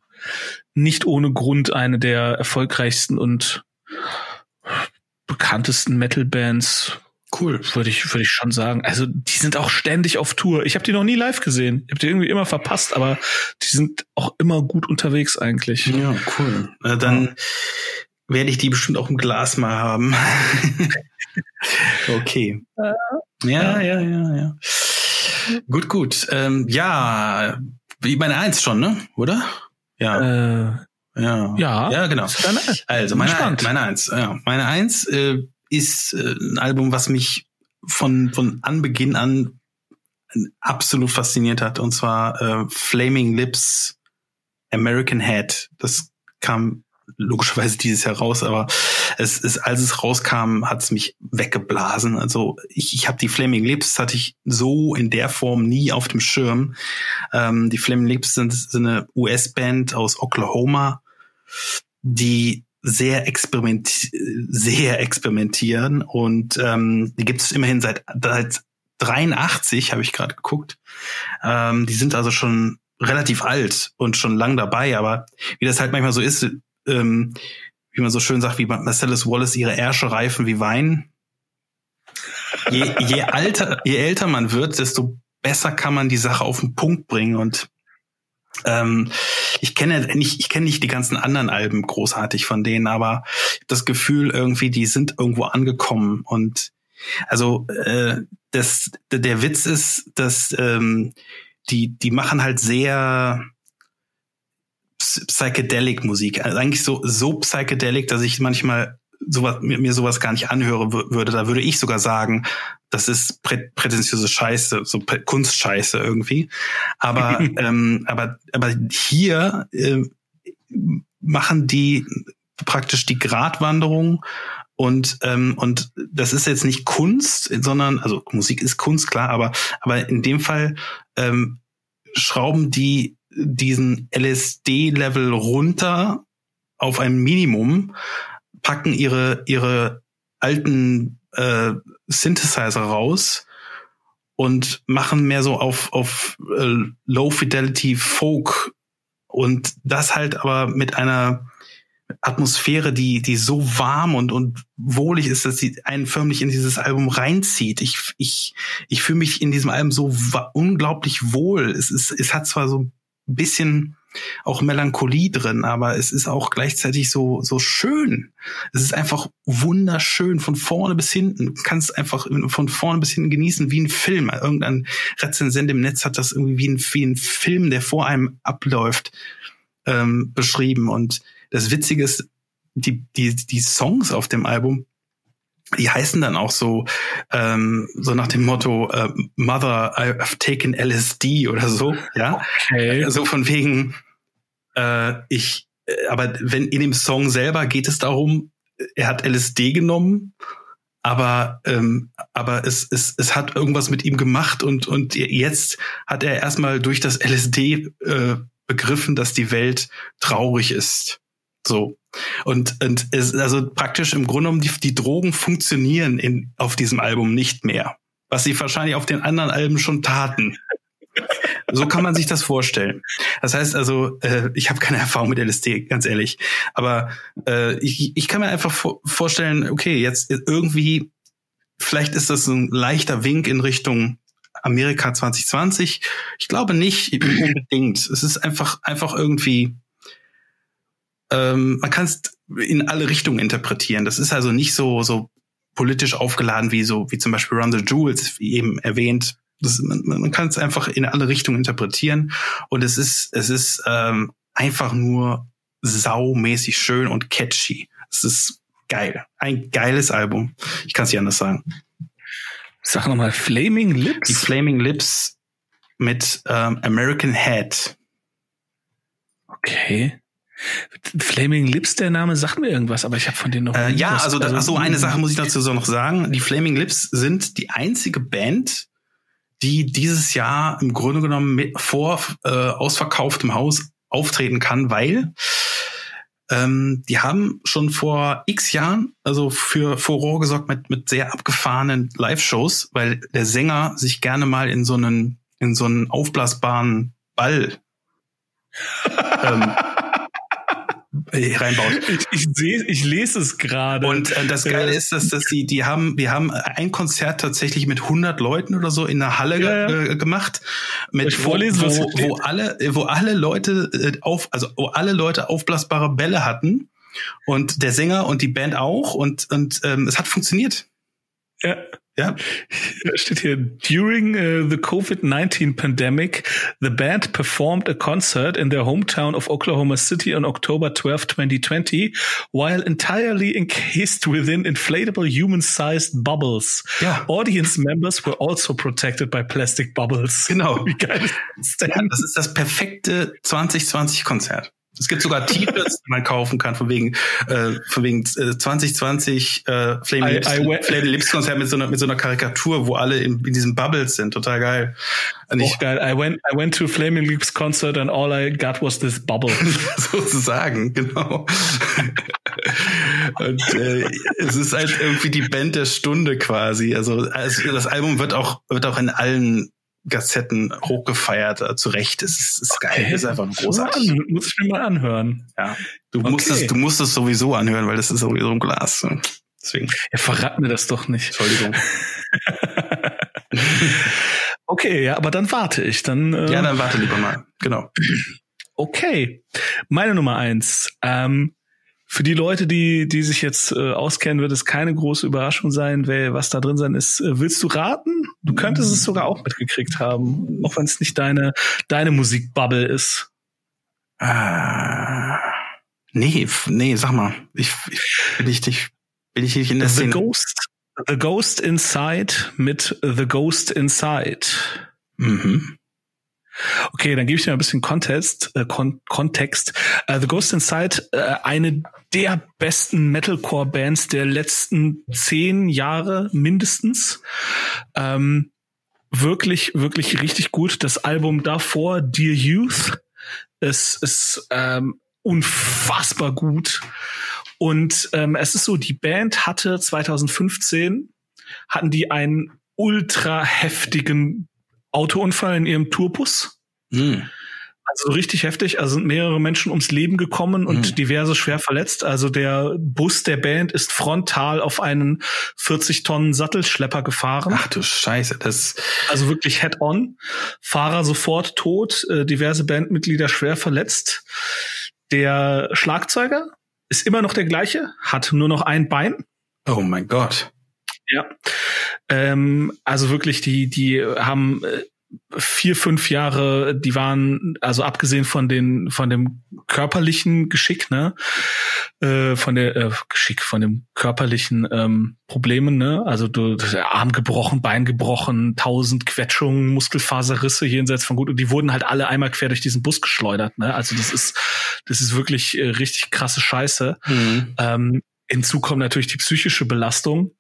nicht ohne Grund eine der erfolgreichsten und bekanntesten Metal-Bands Cool. Würde ich, würde ich schon sagen. Also, die sind auch ständig auf Tour. Ich habe die noch nie live gesehen. Ich habe die irgendwie immer verpasst, aber die sind auch immer gut unterwegs eigentlich. Ja, cool. Na, dann ja. werde ich die bestimmt auch im Glas mal haben. okay. Ja, ja, ja, ja. Gut, gut. Ähm, ja, wie meine Eins schon, ne? Oder? Ja. Äh, ja. Ja, ja genau. Also meine, meine Eins, ja, meine Eins äh, ist äh, ein Album, was mich von, von Anbeginn an absolut fasziniert hat. Und zwar äh, Flaming Lips American Head. Das kam logischerweise dieses Jahr raus, aber es ist, als es rauskam, hat es mich weggeblasen. Also ich, ich habe die Flaming Lips hatte ich so in der Form nie auf dem Schirm. Ähm, die Flaming Lips sind, sind eine US-Band aus Oklahoma, die sehr experiment sehr experimentieren und ähm, die gibt es immerhin seit, seit 83 habe ich gerade geguckt. Ähm, die sind also schon relativ alt und schon lang dabei, aber wie das halt manchmal so ist, ähm, wie man so schön sagt, wie Marcellus Wallace ihre Ärsche reifen wie Wein. Je, je alter, je älter man wird, desto besser kann man die Sache auf den Punkt bringen und ähm, ich kenne nicht, ich kenne nicht die ganzen anderen Alben großartig von denen, aber das Gefühl irgendwie, die sind irgendwo angekommen. Und also äh, das, der Witz ist, dass ähm, die die machen halt sehr psychedelic Musik, also eigentlich so so psychedelic, dass ich manchmal sowas mir sowas gar nicht anhören würde. Da würde ich sogar sagen, das ist prä prätentiöse Scheiße, so Kunstscheiße irgendwie. Aber ähm, aber aber hier äh, machen die praktisch die Gratwanderung und ähm, und das ist jetzt nicht Kunst, sondern also Musik ist Kunst klar, aber aber in dem Fall ähm, schrauben die diesen LSD-Level runter auf ein Minimum, packen ihre ihre alten äh, Synthesizer raus und machen mehr so auf, auf äh, Low Fidelity Folk und das halt aber mit einer Atmosphäre, die, die so warm und, und wohlig ist, dass sie einen förmlich in dieses Album reinzieht. Ich, ich, ich fühle mich in diesem Album so unglaublich wohl. Es ist, es hat zwar so ein bisschen auch Melancholie drin, aber es ist auch gleichzeitig so, so schön. Es ist einfach wunderschön von vorne bis hinten. Du kannst einfach von vorne bis hinten genießen wie ein Film. Irgendein Rezensent im Netz hat das irgendwie wie ein, wie ein Film, der vor einem abläuft, ähm, beschrieben. Und das Witzige ist, die, die, die Songs auf dem Album, die heißen dann auch so, ähm, so nach dem Motto, äh, Mother, I've taken LSD oder so, ja. Okay. So von wegen, äh, ich, äh, aber wenn in dem Song selber geht es darum, er hat LSD genommen, aber ähm, aber es, es es hat irgendwas mit ihm gemacht und und jetzt hat er erstmal durch das LSD äh, begriffen, dass die Welt traurig ist. So. Und, und es, also praktisch im Grunde genommen, die, die Drogen funktionieren in, auf diesem Album nicht mehr. Was sie wahrscheinlich auf den anderen Alben schon taten. So kann man sich das vorstellen. Das heißt also, äh, ich habe keine Erfahrung mit LSD, ganz ehrlich. Aber äh, ich, ich kann mir einfach vorstellen, okay, jetzt irgendwie, vielleicht ist das ein leichter Wink in Richtung Amerika 2020. Ich glaube nicht unbedingt. Es ist einfach, einfach irgendwie ähm, man kann es in alle Richtungen interpretieren. Das ist also nicht so, so politisch aufgeladen wie so, wie zum Beispiel Run the Jewels, wie eben erwähnt. Das, man, man kann es einfach in alle Richtungen interpretieren. Und es ist, es ist ähm, einfach nur saumäßig schön und catchy. Es ist geil. Ein geiles Album. Ich kann es nicht anders sagen. Sag nochmal, Flaming Lips? Die Flaming Lips mit ähm, American Head. Okay. Flaming Lips, der Name sagt mir irgendwas, aber ich habe von denen noch. Äh, ja, also, also, so eine Sache muss ich dazu so noch sagen. Die Flaming Lips sind die einzige Band, die dieses Jahr im Grunde genommen mit, vor äh, ausverkauftem Haus auftreten kann, weil ähm, die haben schon vor x Jahren also für Furore gesorgt mit, mit sehr abgefahrenen Live-Shows, weil der Sänger sich gerne mal in so einen in so einen aufblasbaren Ball ähm, reinbaut. Ich, ich sehe, ich lese es gerade. Und äh, das Geile ist, dass, dass die, die haben, wir haben ein Konzert tatsächlich mit 100 Leuten oder so in der Halle ja, ja. Äh, gemacht, mit wo, wo, wo alle, wo alle Leute äh, auf, also wo alle Leute aufblasbare Bälle hatten und der Sänger und die Band auch und und ähm, es hat funktioniert. Ja. Ja. Da steht hier, during uh, the COVID-19 pandemic, the band performed a concert in their hometown of Oklahoma City on October 12, 2020, while entirely encased within inflatable human-sized bubbles. Ja. Audience members were also protected by plastic bubbles. Genau. Wie geil ist das denn? Ja, das ist das perfekte 2020-Konzert. Es gibt sogar T-Shirts, die man kaufen kann, von wegen, äh, von wegen äh, 2020 äh, Flame I, Lips, Flame Lips Konzert mit so einer mit so einer Karikatur, wo alle in, in diesen Bubbles sind. Total geil. Und ich, geil. I went I went to Flaming Lips concert and all I got was this bubble. Sozusagen, genau. Und äh, es ist halt irgendwie die Band der Stunde quasi. Also, also das Album wird auch wird auch in allen Gazetten hochgefeiert, äh, zu Recht. Es ist, ist geil, okay. ist einfach großartig. An, muss ich mir mal anhören. Ja, du okay. musst es, du musst es sowieso anhören, weil das ist sowieso ein Glas. Deswegen. Ja, verrat mir das doch nicht. Entschuldigung. okay, ja, aber dann warte ich. Dann, äh, ja, dann warte lieber mal. Genau. Okay, meine Nummer eins. Ähm, für die Leute, die, die sich jetzt äh, auskennen, wird es keine große Überraschung sein, wer, was da drin sein ist. Äh, willst du raten? Du könntest es sogar auch mitgekriegt haben, auch wenn es nicht deine, deine Musikbubble ist. Ah, nee, nee, sag mal. Ich, ich bin ich dich, bin ich nicht in der The Szene. Ghost, The Ghost Inside mit The Ghost Inside. Mhm. Okay, dann gebe ich dir ein bisschen Kontext. Äh, Kon Kontext. Uh, The Ghost Inside, äh, eine der besten Metalcore-Bands der letzten zehn Jahre mindestens. Ähm, wirklich, wirklich richtig gut. Das Album davor, Dear Youth, ist, ist ähm, unfassbar gut. Und ähm, es ist so, die Band hatte 2015 hatten die einen ultra heftigen Autounfall in ihrem Tourbus. Mhm. Also richtig heftig. Also sind mehrere Menschen ums Leben gekommen und mhm. diverse schwer verletzt. Also der Bus der Band ist frontal auf einen 40 Tonnen Sattelschlepper gefahren. Ach du Scheiße, das. Also wirklich head-on. Fahrer sofort tot, äh, diverse Bandmitglieder schwer verletzt. Der Schlagzeuger ist immer noch der gleiche, hat nur noch ein Bein. Oh mein Gott. Ja. Ähm, also wirklich, die, die haben äh, vier, fünf Jahre, die waren, also abgesehen von den, von dem körperlichen Geschick, ne, äh, von der äh, Geschick, von dem körperlichen ähm, Problemen, ne, also du, Arm gebrochen, Bein gebrochen, tausend Quetschungen, Muskelfaserrisse jenseits von gut, und die wurden halt alle einmal quer durch diesen Bus geschleudert, ne, also das ist, das ist wirklich äh, richtig krasse Scheiße. Mhm. Ähm, hinzu kommt natürlich die psychische Belastung.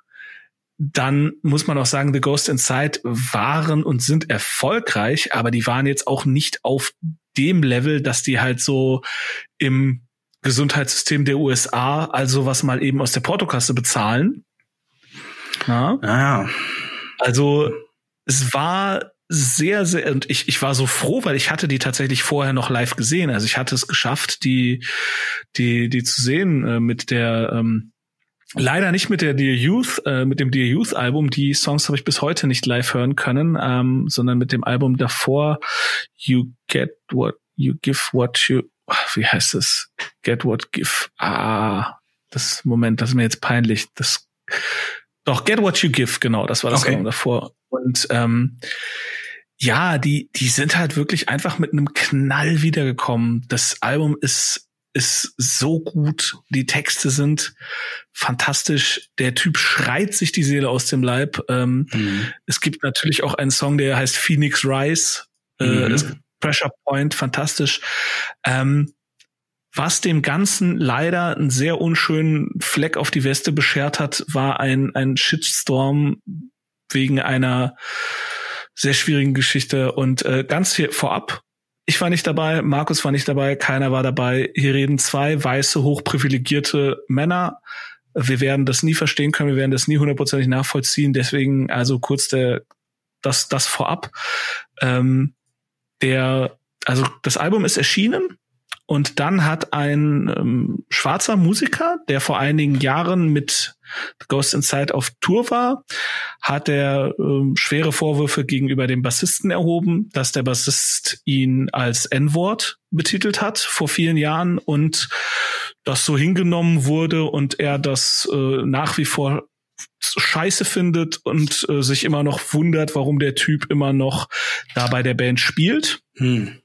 Dann muss man auch sagen, The Ghost Inside waren und sind erfolgreich, aber die waren jetzt auch nicht auf dem Level, dass die halt so im Gesundheitssystem der USA, also was mal eben aus der Portokasse bezahlen. Ja. ja. Also es war sehr, sehr, und ich, ich war so froh, weil ich hatte die tatsächlich vorher noch live gesehen. Also ich hatte es geschafft, die, die, die zu sehen äh, mit der, ähm, leider nicht mit der Dear Youth, äh, mit dem Dear Youth Album. Die Songs habe ich bis heute nicht live hören können, ähm, sondern mit dem Album davor, You Get What You Give What You, wie heißt es? Get What Give. Ah, das Moment, das ist mir jetzt peinlich. Das doch, Get What You Give, genau, das war das okay. Album davor. Und ähm, ja, die, die sind halt wirklich einfach mit einem Knall wiedergekommen. Das Album ist, ist so gut. Die Texte sind fantastisch. Der Typ schreit sich die Seele aus dem Leib. Ähm, mhm. Es gibt natürlich auch einen Song, der heißt Phoenix Rise. Äh, mhm. Pressure Point, fantastisch. Ähm, was dem Ganzen leider einen sehr unschönen Fleck auf die Weste beschert hat, war ein, ein Shitstorm wegen einer sehr schwierigen Geschichte. Und äh, ganz hier vorab, ich war nicht dabei, Markus war nicht dabei, keiner war dabei. Hier reden zwei weiße, hochprivilegierte Männer. Wir werden das nie verstehen können, wir werden das nie hundertprozentig nachvollziehen. Deswegen also kurz der, das, das vorab. Ähm, der, also das Album ist erschienen und dann hat ein ähm, schwarzer Musiker, der vor einigen Jahren mit Ghost Inside auf Tour war, hat er ähm, schwere Vorwürfe gegenüber dem Bassisten erhoben, dass der Bassist ihn als N-Wort betitelt hat vor vielen Jahren und das so hingenommen wurde und er das äh, nach wie vor scheiße findet und äh, sich immer noch wundert, warum der Typ immer noch da bei der Band spielt. Hm.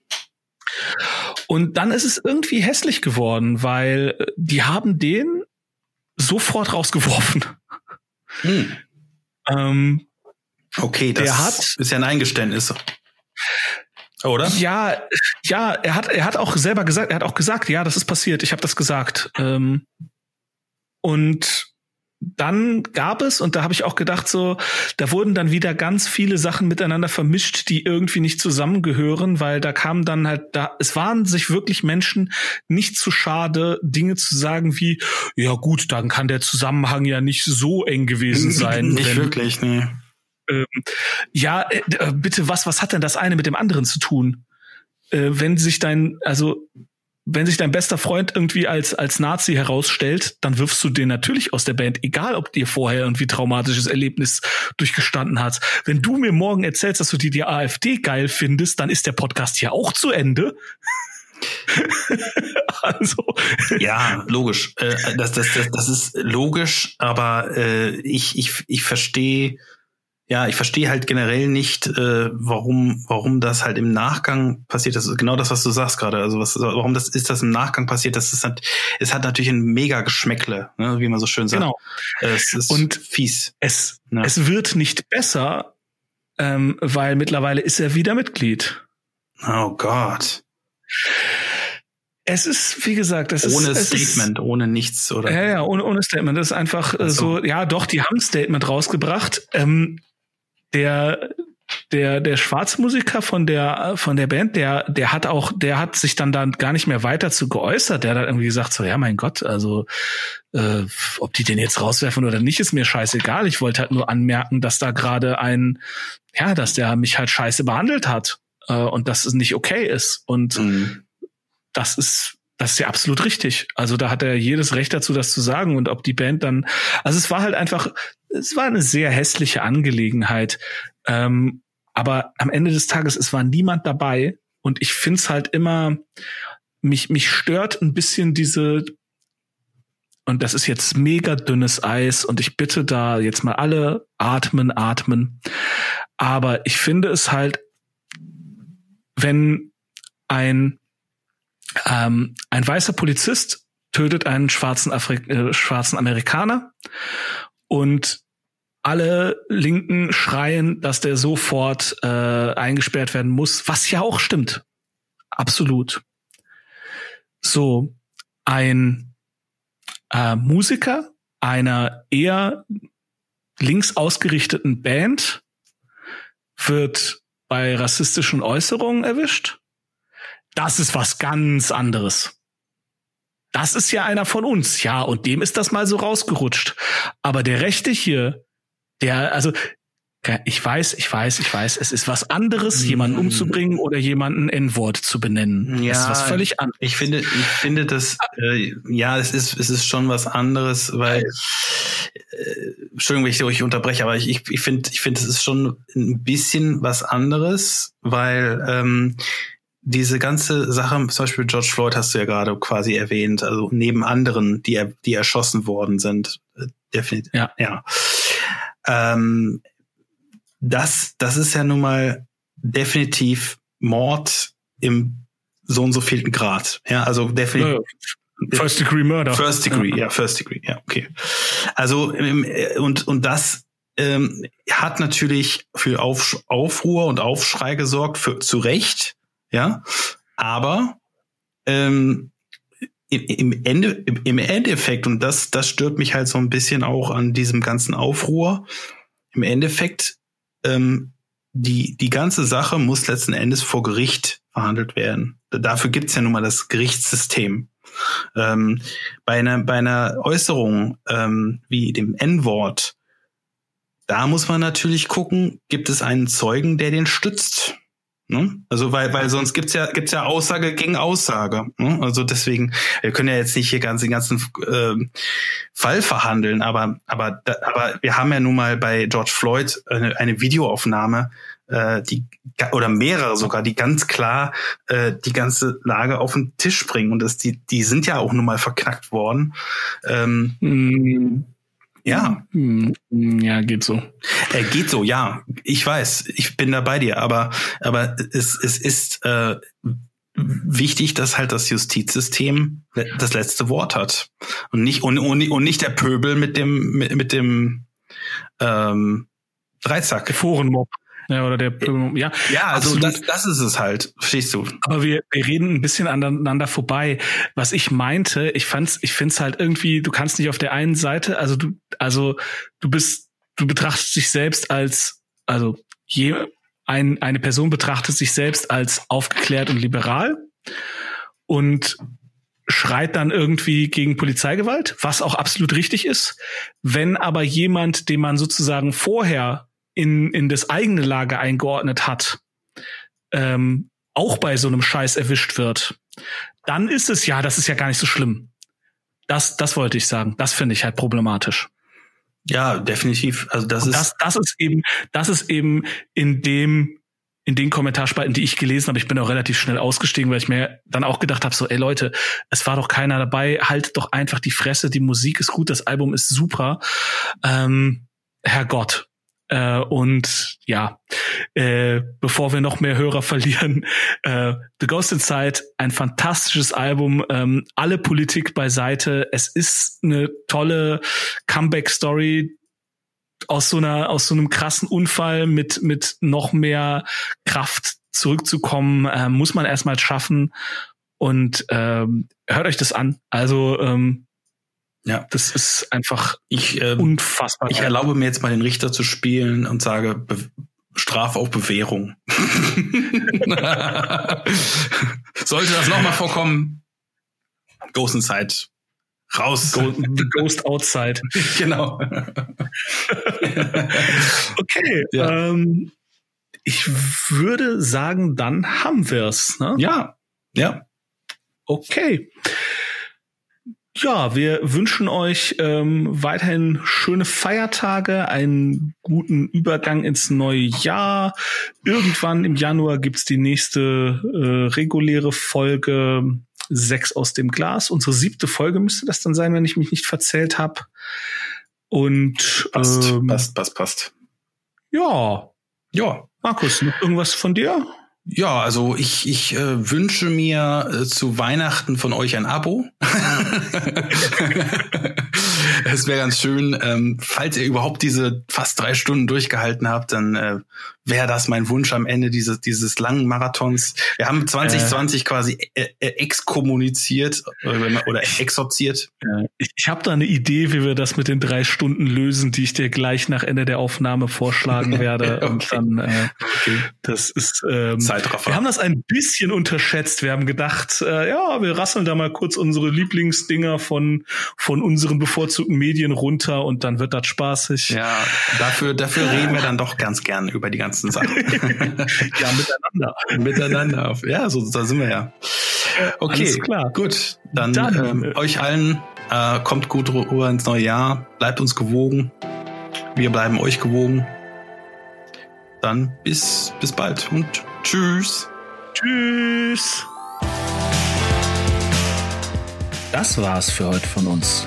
Und dann ist es irgendwie hässlich geworden, weil äh, die haben den sofort rausgeworfen. Hm. Ähm, okay, das hat, ist ja ein Eingeständnis. Oder? Ja, ja, er hat, er hat auch selber gesagt, er hat auch gesagt, ja, das ist passiert, ich habe das gesagt. Ähm, und dann gab es, und da habe ich auch gedacht, so, da wurden dann wieder ganz viele Sachen miteinander vermischt, die irgendwie nicht zusammengehören, weil da kamen dann halt, da, es waren sich wirklich Menschen nicht zu schade, Dinge zu sagen wie, ja gut, dann kann der Zusammenhang ja nicht so eng gewesen sein. nicht wenn, wirklich, nee. Ähm, ja, äh, äh, bitte, was, was hat denn das eine mit dem anderen zu tun? Äh, wenn sich dein, also wenn sich dein bester Freund irgendwie als, als Nazi herausstellt, dann wirfst du den natürlich aus der Band, egal ob dir vorher irgendwie traumatisches Erlebnis durchgestanden hast. Wenn du mir morgen erzählst, dass du die, die AfD geil findest, dann ist der Podcast hier auch zu Ende. also. Ja, logisch. Äh, das, das, das, das ist logisch, aber äh, ich, ich, ich verstehe ja, ich verstehe halt generell nicht, äh, warum, warum das halt im Nachgang passiert. Das ist genau das, was du sagst gerade. Also was, warum das ist das im Nachgang passiert? Das ist halt, es hat natürlich ein mega Geschmäckle, ne, wie man so schön sagt. Genau. Es ist Und fies. Es, ne? es wird nicht besser, ähm, weil mittlerweile ist er wieder Mitglied. Oh Gott. Es ist, wie gesagt, es ohne ist ohne Statement, ist, ohne nichts oder. Ja, ja, ohne, ohne Statement. Das ist einfach äh, so. so. ja, doch, die haben ein Statement rausgebracht. Ähm, der der der Schwarzmusiker von der von der Band, der der hat auch der hat sich dann dann gar nicht mehr weiter zu geäußert. Der hat irgendwie gesagt so ja mein Gott, also äh, ob die den jetzt rauswerfen oder nicht, ist mir scheißegal. Ich wollte halt nur anmerken, dass da gerade ein ja, dass der mich halt scheiße behandelt hat äh, und dass es nicht okay ist und mhm. das ist das ist ja absolut richtig. Also da hat er jedes Recht dazu, das zu sagen. Und ob die Band dann, also es war halt einfach, es war eine sehr hässliche Angelegenheit. Ähm, aber am Ende des Tages, es war niemand dabei. Und ich find's halt immer, mich, mich stört ein bisschen diese, und das ist jetzt mega dünnes Eis und ich bitte da jetzt mal alle atmen, atmen. Aber ich finde es halt, wenn ein ähm, ein weißer Polizist tötet einen schwarzen, Afri äh, schwarzen Amerikaner und alle Linken schreien, dass der sofort äh, eingesperrt werden muss, was ja auch stimmt. Absolut. so ein äh, Musiker einer eher links ausgerichteten Band wird bei rassistischen Äußerungen erwischt. Das ist was ganz anderes. Das ist ja einer von uns, ja, und dem ist das mal so rausgerutscht. Aber der Rechte hier, der, also ich weiß, ich weiß, ich weiß, es ist was anderes, jemanden mm. umzubringen oder jemanden N-Wort zu benennen. Ja, das ist was völlig anderes. Ich finde, ich finde das, äh, ja, es ist, es ist schon was anderes, weil, äh, Entschuldigung, wenn ich euch unterbreche, aber ich, ich, ich finde, ich finde, es ist schon ein bisschen was anderes, weil ähm, diese ganze Sache, zum Beispiel George Floyd hast du ja gerade quasi erwähnt, also neben anderen, die, die erschossen worden sind, äh, definitiv. Ja. ja. Ähm, das, das ist ja nun mal definitiv Mord im so und so vielten Grad. Ja, also definitiv. First Degree Murder. First Degree, ja, First Degree, ja, okay. Also und und das ähm, hat natürlich für Auf, Aufruhr und Aufschrei gesorgt, für zu Recht, ja. Aber ähm, im, Ende, im Endeffekt, und das, das stört mich halt so ein bisschen auch an diesem ganzen Aufruhr, im Endeffekt ähm, die, die ganze Sache muss letzten Endes vor Gericht verhandelt werden. Dafür gibt's ja nun mal das Gerichtssystem. Ähm, bei, einer, bei einer Äußerung ähm, wie dem N-Wort, da muss man natürlich gucken, gibt es einen Zeugen, der den stützt. Ne? Also weil, weil sonst gibt's ja gibt's ja Aussage gegen Aussage. Ne? Also deswegen, wir können ja jetzt nicht hier ganz den ganzen äh, Fall verhandeln, aber aber aber wir haben ja nun mal bei George Floyd eine, eine Videoaufnahme, äh, die oder mehrere sogar, die ganz klar äh, die ganze Lage auf den Tisch bringen und das die die sind ja auch nun mal verknackt worden. Ähm, mm. Ja. Hm, ja, geht so. Äh, geht so, ja. Ich weiß, ich bin da bei dir, aber, aber es, es ist äh, wichtig, dass halt das Justizsystem das letzte Wort hat. Und nicht, und, und, und nicht der Pöbel mit dem, mit, mit dem ähm, Dreizack. Forenmob. Ja, oder der, ja. Ja, also das, das ist es halt, verstehst du. Aber wir, wir reden ein bisschen aneinander vorbei. Was ich meinte, ich fand's, ich find's halt irgendwie, du kannst nicht auf der einen Seite, also du, also du bist, du betrachtest dich selbst als, also je, ein, eine Person betrachtet sich selbst als aufgeklärt und liberal und schreit dann irgendwie gegen Polizeigewalt, was auch absolut richtig ist. Wenn aber jemand, den man sozusagen vorher in, in das eigene Lager eingeordnet hat, ähm, auch bei so einem Scheiß erwischt wird, dann ist es ja, das ist ja gar nicht so schlimm. Das, das wollte ich sagen. Das finde ich halt problematisch. Ja, definitiv. Also das Und ist das, das ist eben, das ist eben in dem in den Kommentarspalten, die ich gelesen habe, ich bin auch relativ schnell ausgestiegen, weil ich mir dann auch gedacht habe, so, ey Leute, es war doch keiner dabei, haltet doch einfach die Fresse, die Musik ist gut, das Album ist super. Ähm, Herrgott, äh, und ja, äh, bevor wir noch mehr Hörer verlieren, äh, The Ghost Inside, ein fantastisches Album, ähm, alle Politik beiseite. Es ist eine tolle Comeback-Story aus so einer, aus so einem krassen Unfall mit, mit noch mehr Kraft zurückzukommen, äh, muss man erstmal schaffen. Und ähm, hört euch das an. Also ähm, ja, das ist einfach ich, äh, unfassbar. Ich erlaube mir jetzt mal den Richter zu spielen und sage Be Strafe auf Bewährung. Sollte das nochmal vorkommen, Ghost Inside raus. Go, Ghost Outside. genau. okay. Ja. Ähm, ich würde sagen, dann haben wir's. Ne? Ja. Ja. Okay. Ja, wir wünschen euch ähm, weiterhin schöne Feiertage, einen guten Übergang ins neue Jahr. Irgendwann im Januar gibt's die nächste äh, reguläre Folge Sechs aus dem Glas. Unsere siebte Folge müsste das dann sein, wenn ich mich nicht verzählt habe. Und passt, ähm, passt, passt, passt. Ja. Ja. Markus, noch irgendwas von dir? Ja, also ich, ich äh, wünsche mir äh, zu Weihnachten von euch ein Abo. es wäre ganz schön, ähm, falls ihr überhaupt diese fast drei Stunden durchgehalten habt, dann äh, wäre das mein Wunsch am Ende dieses, dieses langen Marathons. Wir haben 2020 äh, quasi äh, äh, exkommuniziert oder, oder exorziert. Ich, ich habe da eine Idee, wie wir das mit den drei Stunden lösen, die ich dir gleich nach Ende der Aufnahme vorschlagen werde. okay. Und dann, äh, okay. das ist ähm, Zeitraffer. Wir haben das ein bisschen unterschätzt. Wir haben gedacht, äh, ja, wir rasseln da mal kurz unsere Lieblingsdinger von von unseren bevorzugten Medien runter und dann wird das spaßig. Ja, dafür dafür reden wir dann doch ganz gern über die ganzen ganzen Sachen. ja, miteinander. miteinander. Ja, so da sind wir ja. Okay, Alles klar. Gut, dann, dann ähm, äh, euch allen äh, kommt gut rüber ins neue Jahr, bleibt uns gewogen. Wir bleiben euch gewogen. Dann bis bis bald und tschüss. Tschüss. Das war's für heute von uns.